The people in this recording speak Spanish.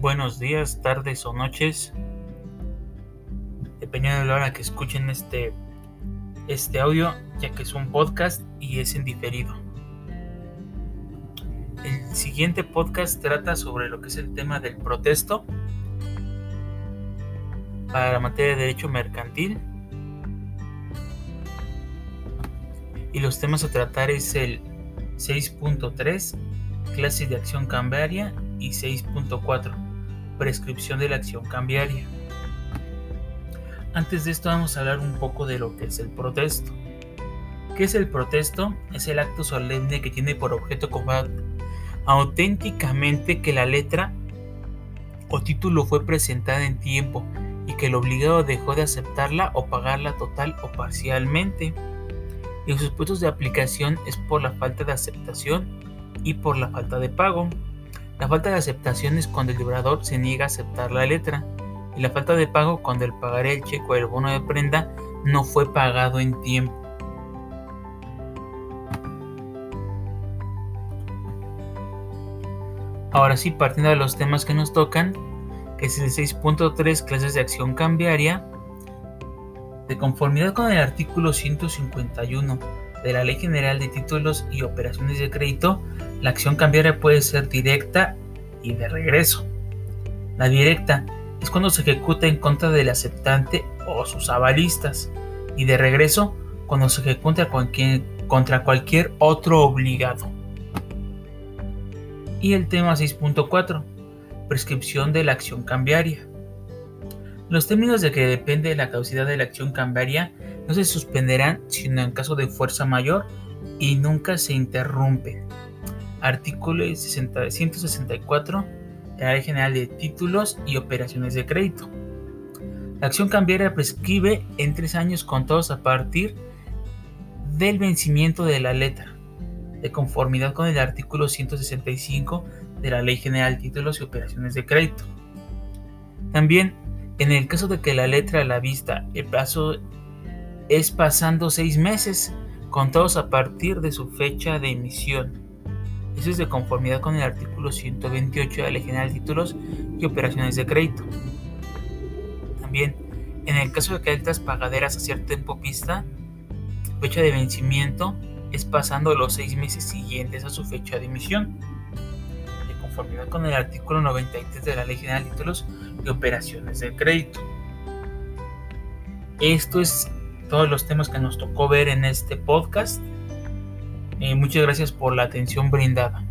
buenos días, tardes o noches, dependiendo de la hora que escuchen este, este audio, ya que es un podcast y es en diferido. El siguiente podcast trata sobre lo que es el tema del protesto para la materia de derecho mercantil. Y los temas a tratar es el 6.3, clases de acción cambiaria y 6.4, prescripción de la acción cambiaria. Antes de esto vamos a hablar un poco de lo que es el protesto. ¿Qué es el protesto? Es el acto solemne que tiene por objeto comprobar auténticamente que la letra o título fue presentada en tiempo y que el obligado dejó de aceptarla o pagarla total o parcialmente. Y los supuestos de aplicación es por la falta de aceptación y por la falta de pago. La falta de aceptación es cuando el librador se niega a aceptar la letra y la falta de pago cuando el pagaré, el cheque o el bono de prenda no fue pagado en tiempo. Ahora sí, partiendo de los temas que nos tocan, que es el 6.3 clases de acción cambiaria, de conformidad con el artículo 151 de la Ley General de Títulos y Operaciones de Crédito, la acción cambiaria puede ser directa y de regreso. La directa es cuando se ejecuta en contra del aceptante o sus avalistas, y de regreso cuando se ejecuta contra cualquier otro obligado. Y el tema 6.4, prescripción de la acción cambiaria. Los términos de que depende la caducidad de la acción cambiaria no se suspenderán sino en caso de fuerza mayor y nunca se interrumpen. Artículo 164 de la Ley General de Títulos y Operaciones de Crédito. La acción cambiaria prescribe en tres años contados a partir del vencimiento de la letra, de conformidad con el artículo 165 de la Ley General de Títulos y Operaciones de Crédito. También, en el caso de que la letra a la vista el plazo es pasando seis meses, contados a partir de su fecha de emisión. Eso es de conformidad con el artículo 128 de la Ley General de Títulos y Operaciones de Crédito. También, en el caso de que letras pagaderas a cierto tiempo pista, fecha de vencimiento es pasando los seis meses siguientes a su fecha de emisión conformidad con el artículo 93 de la Ley General de Títulos y Operaciones de Crédito. Esto es todos los temas que nos tocó ver en este podcast. Eh, muchas gracias por la atención brindada.